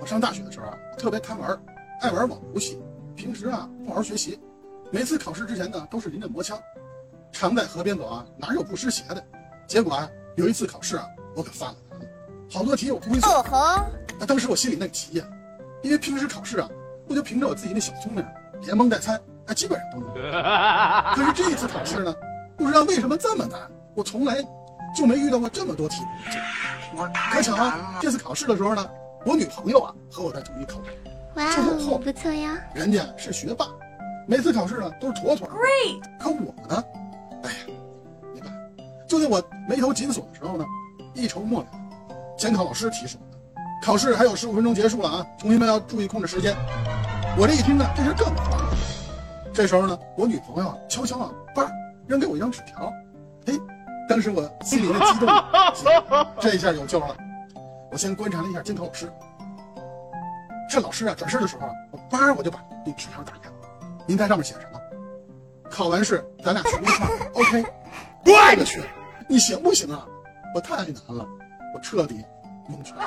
我上大学的时候啊，特别贪玩，爱玩网络游戏，平时啊不好好学习，每次考试之前呢都是临阵磨枪，常在河边走啊，哪有不湿鞋的？结果啊，有一次考试啊，我可犯了难了，好多题我不会做。哦吼，啊，当时我心里那个急呀，因为平时考试啊，我就凭着我自己那小聪明，连蒙带猜，啊，基本上都能。可是这一次考试呢，不知道为什么这么难，我从来就没遇到过这么多题。可巧啊，这次考试的时候呢，我女朋友啊和我在同一考场，哇哦，不错呀。人家是学霸，每次考试呢都是妥妥的。可我呢，哎呀，没办法，就在我眉头紧锁的时候呢，一筹莫展。监考老师提示我们，考试还有十五分钟结束了啊，同学们要注意控制时间。我这一听呢，这是更慌了。这时候呢，我女朋友啊悄悄啊，叭扔给我一张纸条，哎，当时我心里那激动，行 这一下有救了。我先观察了一下监考老师，这老师啊转身的时候啊，我叭我就把那纸条打开了。您看上面写什么？考完试咱俩去撸串，OK？我的去，你行不行啊？我太难了，我彻底蒙圈了。